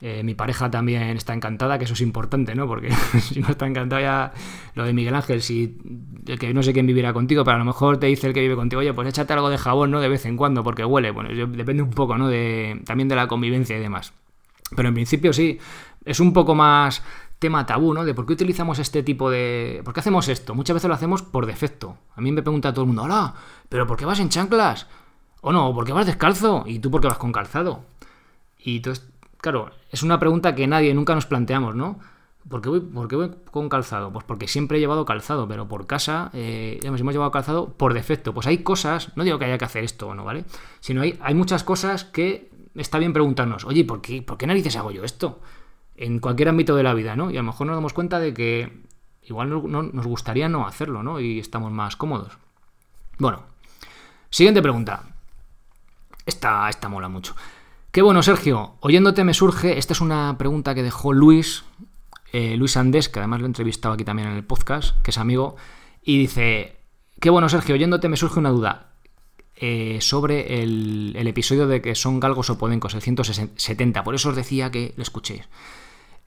S1: Eh, mi pareja también está encantada, que eso es importante, ¿no? Porque si no está encantada ya lo de Miguel Ángel, si el que no sé quién vivirá contigo, pero a lo mejor te dice el que vive contigo, oye, pues échate algo de jabón, ¿no? De vez en cuando, porque huele. Bueno, depende un poco, ¿no? De, también de la convivencia y demás. Pero en principio sí, es un poco más tema tabú, ¿no? De por qué utilizamos este tipo de... ¿Por qué hacemos esto? Muchas veces lo hacemos por defecto. A mí me pregunta todo el mundo, hola, ¿pero por qué vas en chanclas? O no, ¿por qué vas descalzo? ¿Y tú por qué vas con calzado? Y entonces Claro, es una pregunta que nadie nunca nos planteamos, ¿no? ¿Por qué, voy, con calzado? Pues porque siempre he llevado calzado, pero por casa eh, hemos llevado calzado por defecto. Pues hay cosas, no digo que haya que hacer esto o no, ¿vale? Sino hay, hay muchas cosas que está bien preguntarnos, oye, ¿por qué, ¿por qué narices hago yo esto? En cualquier ámbito de la vida, ¿no? Y a lo mejor nos damos cuenta de que igual no, nos gustaría no hacerlo, ¿no? Y estamos más cómodos. Bueno, siguiente pregunta. Esta, esta mola mucho. Qué bueno, Sergio. Oyéndote me surge, esta es una pregunta que dejó Luis, eh, Luis Andés, que además lo he entrevistado aquí también en el podcast, que es amigo, y dice, qué bueno, Sergio, oyéndote me surge una duda eh, sobre el, episodio de que son galgos o podencos, el 170, por eso os decía que lo escuchéis.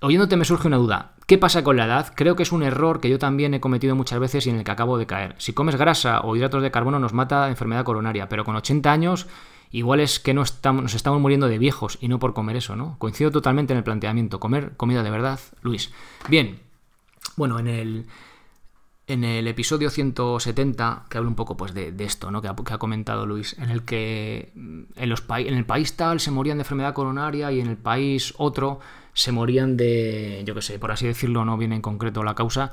S1: Oyéndote me surge una duda. ¿Qué pasa con la edad? Creo que es un error que yo también he cometido muchas veces y en el que acabo de caer. Si comes grasa o hidratos de carbono nos mata enfermedad coronaria, pero con 80 años igual es que no estamos, nos estamos muriendo de viejos y no por comer eso, ¿no? Coincido totalmente en el planteamiento, comer comida de verdad, Luis. Bien, bueno, en el, en el episodio 170, que hablo un poco pues, de, esto, ¿no? Que ha, que ha, comentado Luis, en el que mm, en, los en el país tal se morían de enfermedad coronaria y en el país otro se morían de, yo qué sé, por así decirlo, no viene en concreto la causa,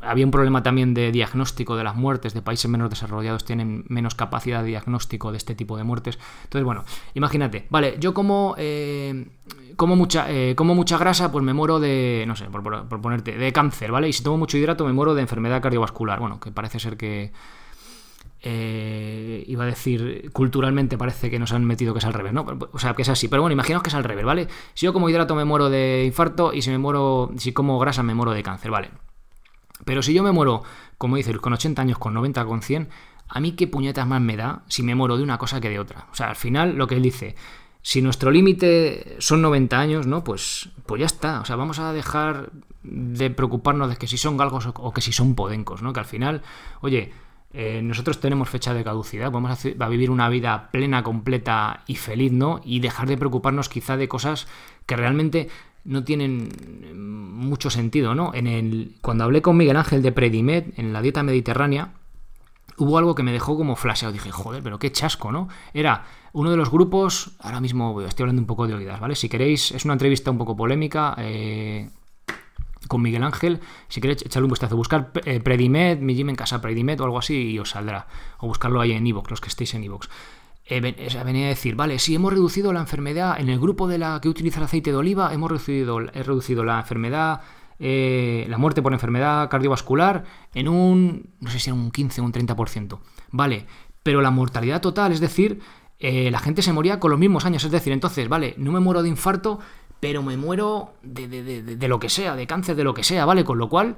S1: había un problema también de diagnóstico de las muertes, de países menos desarrollados tienen menos capacidad de diagnóstico de este tipo de muertes. Entonces, bueno, imagínate, vale, yo como, eh, como, mucha, eh, como mucha grasa, pues me muero de, no sé, por, ponerte, de cáncer, ¿vale? Y si tomo mucho hidrato, me muero de enfermedad cardiovascular. Bueno, que parece ser que... Eh, iba a decir, culturalmente parece que nos han metido que es al revés, ¿no? O sea, que es así. Pero bueno, imaginaos que es al revés, ¿vale? Si yo como hidrato me muero de infarto y si me muero, si como grasa me muero de cáncer, ¿vale? Pero si yo me muero, como dices, con 80 años, con 90, con 100, a mí qué puñetas más me da si me muero de una cosa que de otra. O sea, al final lo que él dice, si nuestro límite son 90 años, ¿no? Pues, pues ya está. O sea, vamos a dejar de preocuparnos de que si son galgos o que si son podencos, ¿no? Que al final, oye, eh, nosotros tenemos fecha de caducidad, vamos a, vivir una vida plena, completa y feliz, ¿no? Y dejar de preocuparnos quizá de cosas que realmente no tienen mucho sentido, ¿no? En el, cuando hablé con Miguel Ángel de Predimed, en la dieta mediterránea, hubo algo que me dejó como flasheado. Dije, joder, pero qué chasco, ¿no? Era uno de los grupos, ahora mismo estoy hablando un poco de oídas, ¿vale? Si queréis, es una entrevista un poco polémica, eh, con Miguel Ángel. Si queréis echarle un vistazo, buscar eh, Predimed, mi gym en casa Predimed o algo así y os saldrá. O buscarlo ahí en Evox, los que estéis en Evox. Eh, venía a decir, vale, si hemos reducido la enfermedad en el grupo de la que utiliza el aceite de oliva, hemos reducido, he reducido la enfermedad, eh, la muerte por enfermedad cardiovascular en un, no sé si en un 15 o un 30%. Vale, pero la mortalidad total, es decir, la gente se moría con los mismos años, es decir, entonces, vale, no me muero de infarto, pero me muero de, lo que sea, de cáncer, de lo que sea, ¿vale? Con lo cual,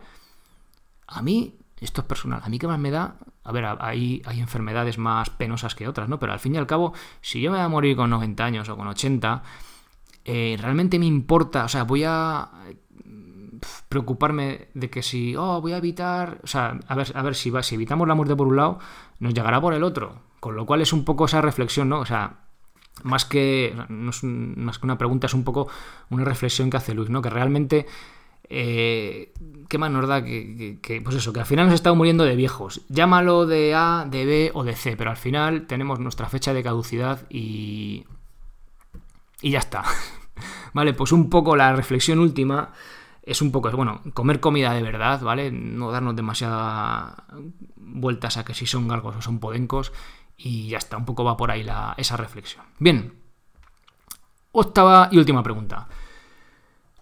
S1: a mí, esto es personal, a mí que más me da, a ver, hay, hay enfermedades más penosas que otras, ¿no? Pero al fin y al cabo, si yo me voy a morir con 90 años o con 80, eh, realmente me importa, o sea, voy a preocuparme de que si, oh, voy a evitar, o sea, a ver, a ver si, va, si evitamos la muerte por un lado, nos llegará por el otro. Con lo cual es un poco esa reflexión, ¿no? O sea, más que, no es más que una pregunta, es un poco una reflexión que hace Luis, ¿no? Que realmente, eh, ¿qué más nos da que, pues eso, que al final nos estamos muriendo de viejos? Llámalo de A, de B o de C, pero al final tenemos nuestra fecha de caducidad y... Y ya está. vale, pues un poco la reflexión última es un poco, bueno, comer comida de verdad, ¿vale? No darnos demasiadas vueltas a que si son galgos o son podencos y ya está, un poco va por ahí esa reflexión. Bien, octava y última pregunta.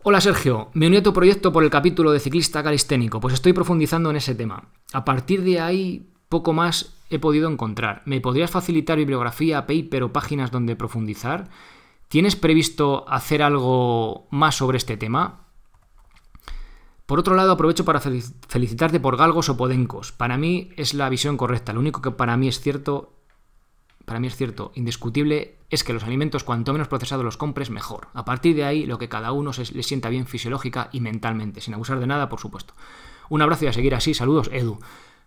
S1: Hola Sergio, me uní a tu proyecto por el capítulo de ciclista calisténico, pues estoy profundizando en ese tema. A partir de ahí, poco más he podido encontrar. ¿Me podrías facilitar bibliografía, paper o páginas donde profundizar? ¿Tienes previsto hacer algo más sobre este tema? Por otro lado, aprovecho para felicitarte por galgos o podencos. Para mí es la visión correcta. Lo único que para mí es cierto para mí es cierto, indiscutible, es que los alimentos cuanto menos procesados los compres, mejor. A partir de ahí, lo que cada uno se, le sienta bien fisiológica y mentalmente, sin abusar de nada, por supuesto. Un abrazo y a seguir así. Saludos, Edu.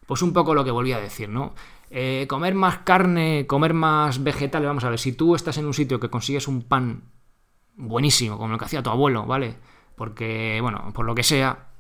S1: Pues un poco lo que volví a decir, ¿no? Eh, comer más carne, comer más vegetales, vamos a ver, si tú estás en un sitio que consigues un pan buenísimo, como el que hacía tu abuelo, ¿vale? Porque, bueno, por lo que sea,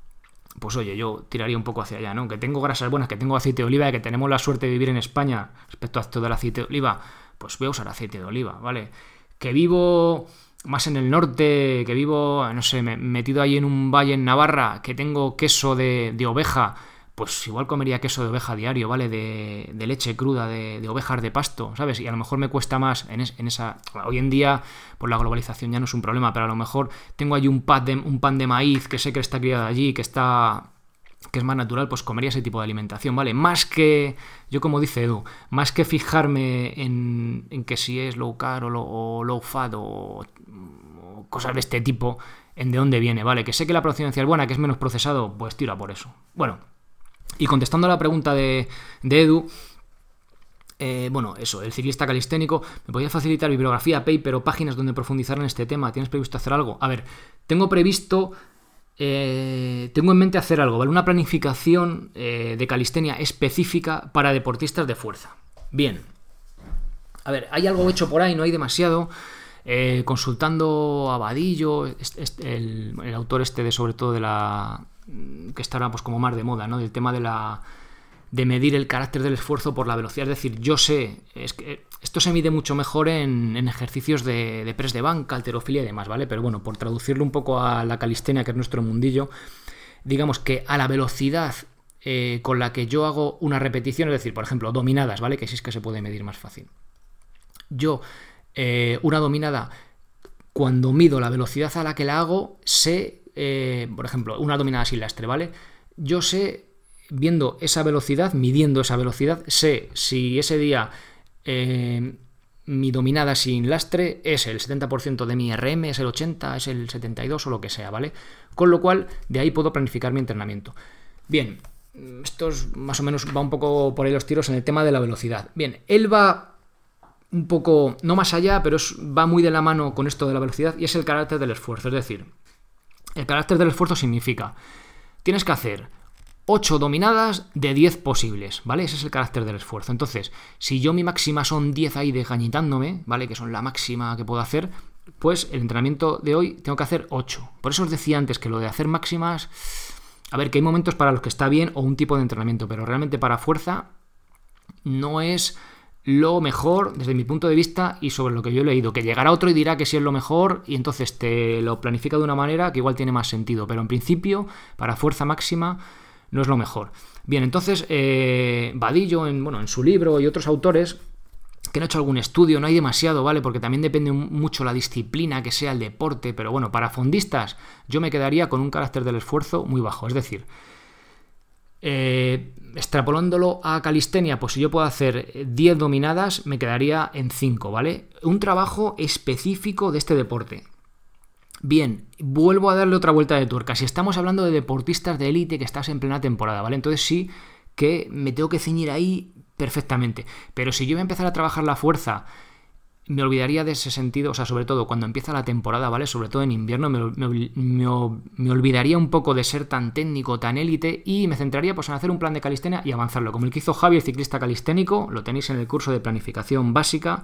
S1: pues oye, yo tiraría un poco hacia allá, ¿no? Que tengo grasas buenas, que tengo aceite de oliva y que tenemos la suerte de vivir en España respecto a esto del aceite de oliva, pues voy a usar aceite de oliva, ¿vale? Que vivo más en el norte, que vivo, no sé, metido ahí en un valle en Navarra, que tengo queso de, de oveja, pues igual comería queso de oveja diario, ¿vale? De, leche cruda, de, ovejas de pasto, ¿sabes? Y a lo mejor me cuesta más en, esa... Hoy en día, por la globalización ya no es un problema, pero a lo mejor tengo allí un pan de, un pan de maíz que sé que está criado allí, que está que es más natural, pues comería ese tipo de alimentación, ¿vale? Más que, yo como dice Edu, más que fijarme en, que si es low carb o, low fat o, cosas de este tipo, en de dónde viene, ¿vale? Que sé que la procedencia es buena, que es menos procesado, pues tira por eso. Bueno, y contestando a la pregunta de, Edu, eh, bueno, eso, el ciclista calisténico, ¿me podría facilitar bibliografía, paper o páginas donde profundizar en este tema? ¿Tienes previsto hacer algo? A ver, tengo previsto, eh, tengo en mente hacer algo, ¿vale? Una planificación eh, de calistenia específica para deportistas de fuerza. Bien. A ver, hay algo hecho por ahí, no hay demasiado. consultando a Vadillo, el, el, autor este de sobre todo de la, Mm, que estará pues como más de moda, ¿no? Del tema de la de medir el carácter del esfuerzo por la velocidad. Es decir, yo sé, es que esto se mide mucho mejor en, ejercicios de, de, press de banca, alterofilia y demás, ¿vale? Pero bueno, por traducirlo un poco a la calistenia, que es nuestro mundillo, digamos que a la velocidad eh, con la que yo hago una repetición, es decir, por ejemplo, dominadas, ¿vale? Que sí es que se puede medir más fácil. Yo, eh, una dominada, cuando mido la velocidad a la que la hago, sé eh, por ejemplo, una dominada sin lastre, ¿vale? Yo sé, viendo esa velocidad, midiendo esa velocidad, sé si ese día eh, mi dominada sin lastre es el 70% de mi RM, es el 80, es el 72 o lo que sea, ¿vale? Con lo cual, de ahí puedo planificar mi entrenamiento. Bien, esto es, más o menos va un poco por ahí los tiros en el tema de la velocidad. Bien, él va un poco, no más allá, pero va muy de la mano con esto de la velocidad y es el carácter del esfuerzo. Es decir, El carácter del esfuerzo significa, tienes que hacer 8 dominadas de 10 posibles, ¿vale? Ese es el carácter del esfuerzo. Entonces, si yo mi máxima son 10 ahí desgañitándome, ¿vale? Que son la máxima que puedo hacer, pues el entrenamiento de hoy tengo que hacer 8. Por eso os decía antes que lo de hacer máximas, a ver, que hay momentos para los que está bien o un tipo de entrenamiento, pero realmente para fuerza no es lo mejor desde mi punto de vista y sobre lo que yo he leído. Que llegará otro y dirá que sí es lo mejor y entonces te lo planifica de una manera que igual tiene más sentido. Pero en principio, para fuerza máxima, no es lo mejor. Bien, entonces, eh, Vadillo, en, bueno, en su libro y otros autores que han hecho algún estudio, no hay demasiado, ¿vale? Porque también depende mucho la disciplina que sea el deporte, pero bueno, para fondistas yo me quedaría con un carácter del esfuerzo muy bajo, es decir, eh, extrapolándolo a calistenia, pues si yo puedo hacer 10 dominadas, me quedaría en 5, ¿vale? Un trabajo específico de este deporte. Bien, vuelvo a darle otra vuelta de tuerca. Si estamos hablando de deportistas de élite que estás en plena temporada, ¿vale? Entonces sí que me tengo que ceñir ahí perfectamente. Pero si yo voy a empezar a trabajar la fuerza me olvidaría de ese sentido, o sea, sobre todo cuando empieza la temporada, ¿vale? Sobre todo en invierno, me, olvidaría un poco de ser tan técnico, tan élite, y me centraría pues en hacer un plan de calistenia y avanzarlo, como el que hizo Javi, el ciclista calisténico, lo tenéis en el curso de planificación básica,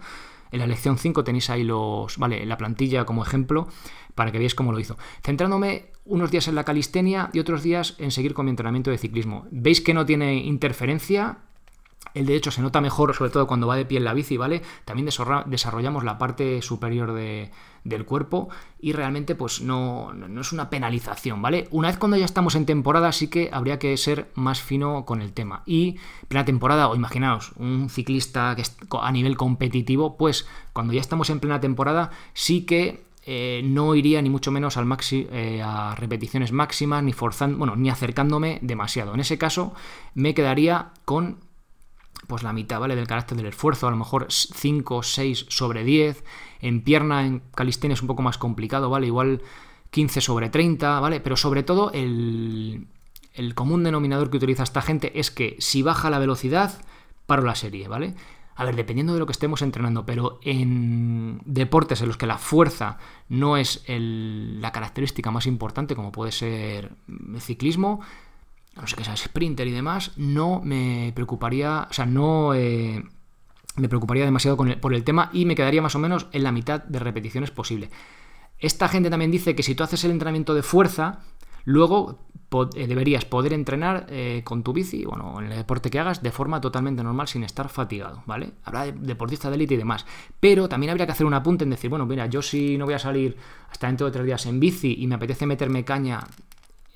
S1: en la lección 5 tenéis ahí los, vale, la plantilla como ejemplo, para que veáis cómo lo hizo. Centrándome unos días en la calistenia y otros días en seguir con mi entrenamiento de ciclismo. ¿Veis que no tiene interferencia? El de hecho se nota mejor, sobre todo cuando va de pie en la bici, ¿vale? También desarrollamos la parte superior del cuerpo y realmente pues no, no, es una penalización, ¿vale? Una vez cuando ya estamos en temporada sí que habría que ser más fino con el tema. Y plena temporada, o imaginaos, un ciclista que a nivel competitivo, pues cuando ya estamos en plena temporada sí que eh, no iría ni mucho menos al maxi, eh, a repeticiones máximas, ni forzando, bueno, ni acercándome demasiado. En ese caso, me quedaría con pues la mitad, ¿vale? Del carácter del esfuerzo, a lo mejor 5, 6 sobre 10. En pierna, en calistenia es un poco más complicado, ¿vale? Igual 15 sobre 30, ¿vale? Pero sobre todo el, el común denominador que utiliza esta gente es que si baja la velocidad, paro la serie, ¿vale? A ver, dependiendo de lo que estemos entrenando, pero en deportes en los que la fuerza no es la característica más importante, como puede ser el ciclismo, no sé qué sea sprinter y demás, no me preocuparía, o sea, no eh, me preocuparía demasiado por el tema y me quedaría más o menos en la mitad de repeticiones posible. Esta gente también dice que si tú haces el entrenamiento de fuerza, luego eh, deberías poder entrenar eh, con tu bici, bueno, en el deporte que hagas, de forma totalmente normal sin estar fatigado, ¿vale? Habrá de deportista de élite y demás. Pero también habría que hacer un apunte en decir, bueno, mira, yo si no voy a salir hasta dentro de tres días en bici y me apetece meterme caña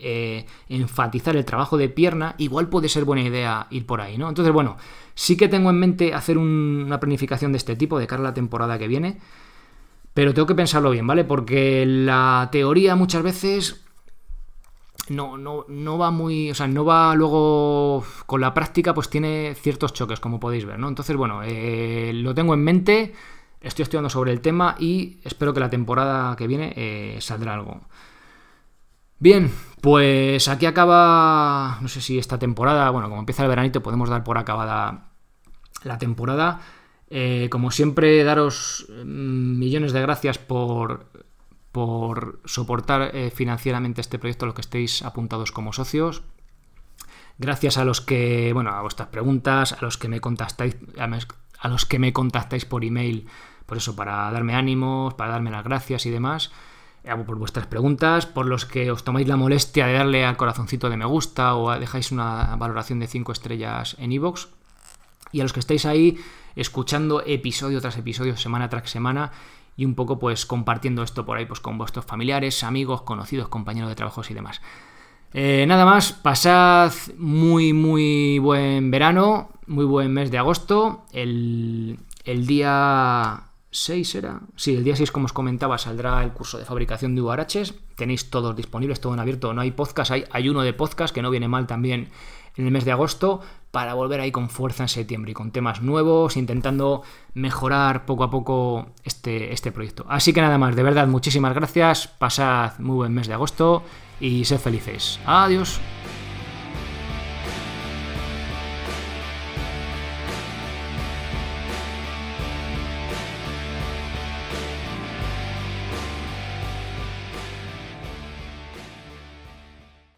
S1: eh, enfatizar el trabajo de pierna, igual puede ser buena idea ir por ahí, ¿no? Entonces, bueno, sí que tengo en mente hacer una planificación de este tipo de cara a la temporada que viene, pero tengo que pensarlo bien, ¿vale? Porque la teoría muchas veces no, no, no va muy, o sea, no va luego con la práctica, pues tiene ciertos choques, como podéis ver, ¿no? Entonces, bueno, eh, lo tengo en mente, estoy estudiando sobre el tema y espero que la temporada que viene eh, saldrá algo. Bien, pues aquí acaba, no sé si esta temporada, bueno, como empieza el veranito podemos dar por acabada la temporada. Eh, como siempre, daros mm, millones de gracias por, por soportar eh, financieramente este proyecto, los que estéis apuntados como socios. Gracias a los que, bueno, a vuestras preguntas, a los que me contactáis, a los que me contactáis por email, por eso, para darme ánimos, para darme las gracias y demás por vuestras preguntas, por los que os tomáis la molestia de darle al corazoncito de me gusta o dejáis una valoración de 5 estrellas en iVoox. y a los que estáis ahí escuchando episodio tras episodio, semana tras semana, y un poco pues compartiendo esto por ahí pues, con vuestros familiares, amigos, conocidos, compañeros de trabajos y demás. Eh, nada más, pasad muy, muy buen verano, muy buen mes de agosto. El, el día 6 era. Sí, el día 6, como os comentaba, saldrá el curso de fabricación de URHs. Tenéis todos disponibles, todo en abierto. No hay podcast, hay, hay uno de podcast que no viene mal también en el mes de agosto para volver ahí con fuerza en septiembre y con temas nuevos, intentando mejorar poco a poco este, este proyecto. Así que nada más, de verdad, muchísimas gracias. Pasad muy buen mes de agosto y sed felices. Adiós.